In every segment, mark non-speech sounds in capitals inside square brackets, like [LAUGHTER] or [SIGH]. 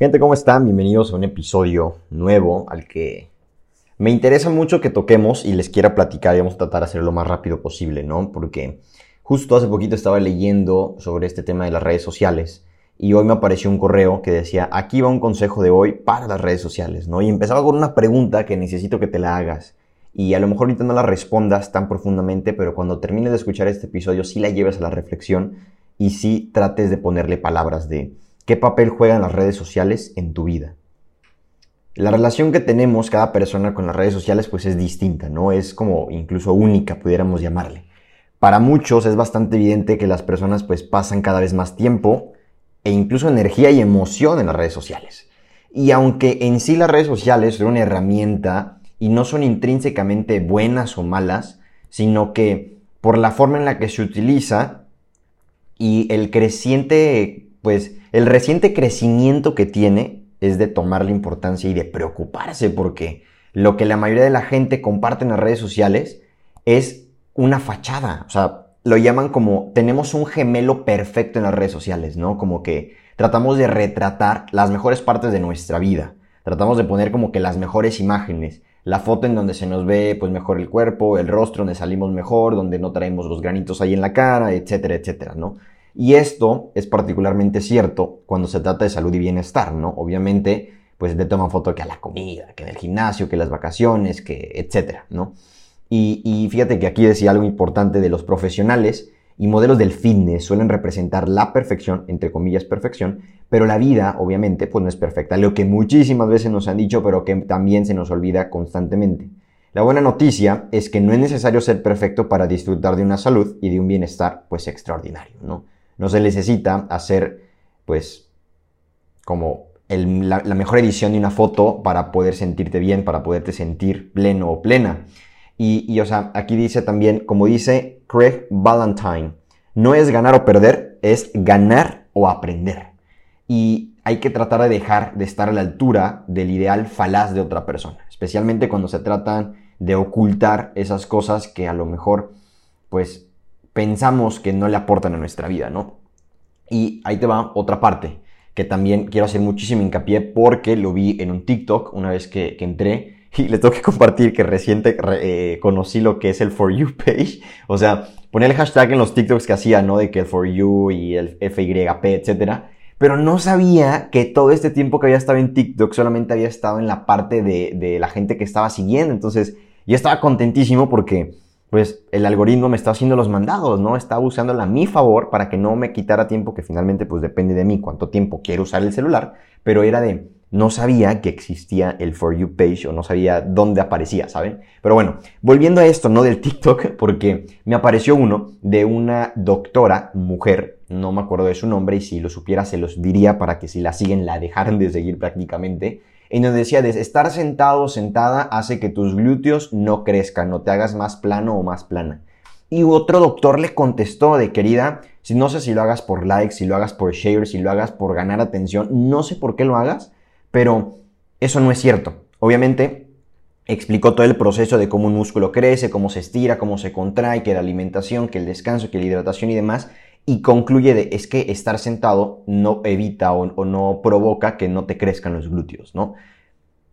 Gente, ¿cómo están? Bienvenidos a un episodio nuevo al que me interesa mucho que toquemos y les quiera platicar y vamos a tratar de hacerlo lo más rápido posible, ¿no? Porque justo hace poquito estaba leyendo sobre este tema de las redes sociales y hoy me apareció un correo que decía, aquí va un consejo de hoy para las redes sociales, ¿no? Y empezaba con una pregunta que necesito que te la hagas. Y a lo mejor ahorita no la respondas tan profundamente, pero cuando termines de escuchar este episodio sí la lleves a la reflexión y sí trates de ponerle palabras de ¿Qué papel juegan las redes sociales en tu vida? La relación que tenemos cada persona con las redes sociales pues es distinta, ¿no? Es como incluso única, pudiéramos llamarle. Para muchos es bastante evidente que las personas pues pasan cada vez más tiempo e incluso energía y emoción en las redes sociales. Y aunque en sí las redes sociales son una herramienta y no son intrínsecamente buenas o malas, sino que por la forma en la que se utiliza y el creciente pues el reciente crecimiento que tiene es de tomar la importancia y de preocuparse porque lo que la mayoría de la gente comparte en las redes sociales es una fachada. O sea, lo llaman como tenemos un gemelo perfecto en las redes sociales, ¿no? Como que tratamos de retratar las mejores partes de nuestra vida. Tratamos de poner como que las mejores imágenes. La foto en donde se nos ve pues mejor el cuerpo, el rostro, donde salimos mejor, donde no traemos los granitos ahí en la cara, etcétera, etcétera, ¿no? Y esto es particularmente cierto cuando se trata de salud y bienestar, ¿no? Obviamente, pues le toman foto que a la comida, que en el gimnasio, que las vacaciones, que etcétera, ¿no? Y, fíjate que aquí decía algo importante de los profesionales y modelos del fitness suelen representar la perfección, entre comillas perfección, pero la vida, obviamente, pues no es perfecta, lo que muchísimas veces nos han dicho, pero que también se nos olvida constantemente. La buena noticia es que no es necesario ser perfecto para disfrutar de una salud y de un bienestar, pues extraordinario, ¿no? No se necesita hacer, pues, como la, mejor edición de una foto para poder sentirte bien, para poderte sentir pleno o plena. Y, y, o sea, aquí dice también, como dice Craig Valentine, no es ganar o perder, es ganar o aprender. Y hay que tratar de dejar de estar a la altura del ideal falaz de otra persona, especialmente cuando se tratan de ocultar esas cosas que a lo mejor, pues, pensamos que no le aportan a nuestra vida, ¿no? Y ahí te va otra parte que también quiero hacer muchísimo hincapié porque lo vi en un TikTok una vez que, entré [LAUGHS] y les tengo que compartir que reciente eh, conocí lo que es el For You page. O sea, ponía el hashtag en los TikToks que hacía, ¿no? De que el For You y el FYP, etcétera. Pero no sabía que todo este tiempo que había estado en TikTok solamente había estado en la parte de, de la gente que estaba siguiendo. Entonces, yo estaba contentísimo porque pues el algoritmo me está haciendo los mandados, ¿no? Está usándola a mi favor para que no me quitara tiempo, que finalmente pues depende de mí cuánto tiempo quiero usar el celular, pero era de, no sabía que existía el For You page o no sabía dónde aparecía, ¿saben? Pero bueno, volviendo a esto, no del TikTok, [LAUGHS] porque me apareció uno de una doctora, mujer, no me acuerdo de su nombre y si lo supiera se los diría para que si la siguen la dejaran de seguir prácticamente, en donde decía, de estar sentado o sentada hace que tus glúteos no crezcan, no te hagas más plano o más plana. Y otro doctor le contestó de querida, si no sé si lo hagas por likes, si lo hagas por share, si lo hagas por ganar atención, no sé por qué lo hagas, pero eso no es cierto. Obviamente explicó todo el proceso de cómo un músculo crece, cómo se estira, cómo se contrae, que la alimentación, que el descanso, que la hidratación y demás, y concluye de es que estar sentado no evita o, no provoca que no te crezcan los glúteos, ¿no?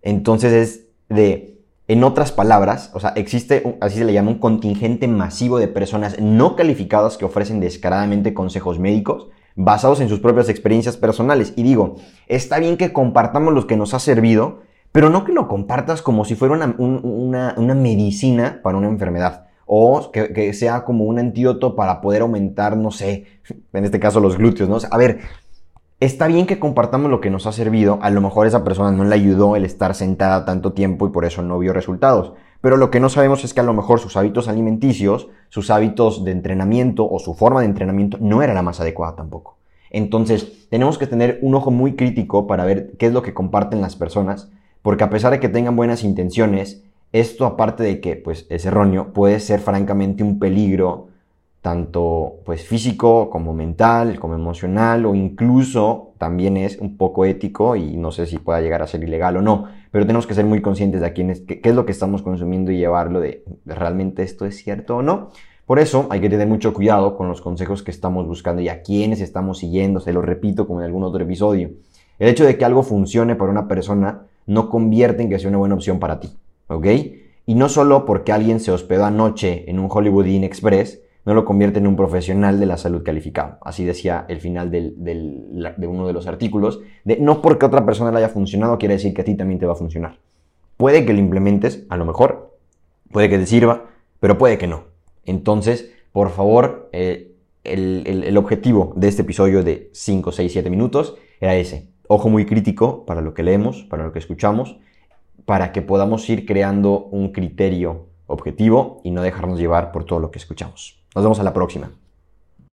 Entonces es de, en otras palabras, o sea, existe, así se le llama, un contingente masivo de personas no calificadas que ofrecen descaradamente consejos médicos basados en sus propias experiencias personales. Y digo, está bien que compartamos lo que nos ha servido, pero no que lo compartas como si fuera una, una medicina para una enfermedad o que, sea como un antídoto para poder aumentar, no sé, [LAUGHS] en este caso los glúteos, ¿no? a ver, está bien que compartamos lo que nos ha servido, a lo mejor esa persona no le ayudó el estar sentada tanto tiempo y por eso no vio resultados, pero lo que no sabemos es que a lo mejor sus hábitos alimenticios, sus hábitos de entrenamiento o su forma de entrenamiento no era la más adecuada tampoco. Entonces, tenemos que tener un ojo muy crítico para ver qué es lo que comparten las personas, porque a pesar de que tengan buenas intenciones, esto, aparte de que pues, es erróneo, puede ser francamente un peligro tanto pues, físico como mental, como emocional o incluso también es un poco ético y no sé si pueda llegar a ser ilegal o no, pero tenemos que ser muy conscientes de quién es, qué, es lo que estamos consumiendo y llevarlo de, realmente esto es cierto o no. Por eso hay que tener mucho cuidado con los consejos que estamos buscando y a quiénes estamos siguiendo, se lo repito como en algún otro episodio. El hecho de que algo funcione para una persona no convierte en que sea una buena opción para ti, ¿ok? Y no solo porque alguien se hospedó anoche en un Hollywood Inn Express, no lo convierte en un profesional de la salud calificado. Así decía el final de uno de los artículos. De, no porque otra persona le haya funcionado quiere decir que a ti también te va a funcionar. Puede que lo implementes, a lo mejor, puede que te sirva, pero puede que no. Entonces, por favor, eh, el, objetivo de este episodio de 5, 6, 7 minutos era ese. Ojo muy crítico para lo que leemos, para lo que escuchamos, para que podamos ir creando un criterio objetivo y no dejarnos llevar por todo lo que escuchamos. Nos vemos a la próxima.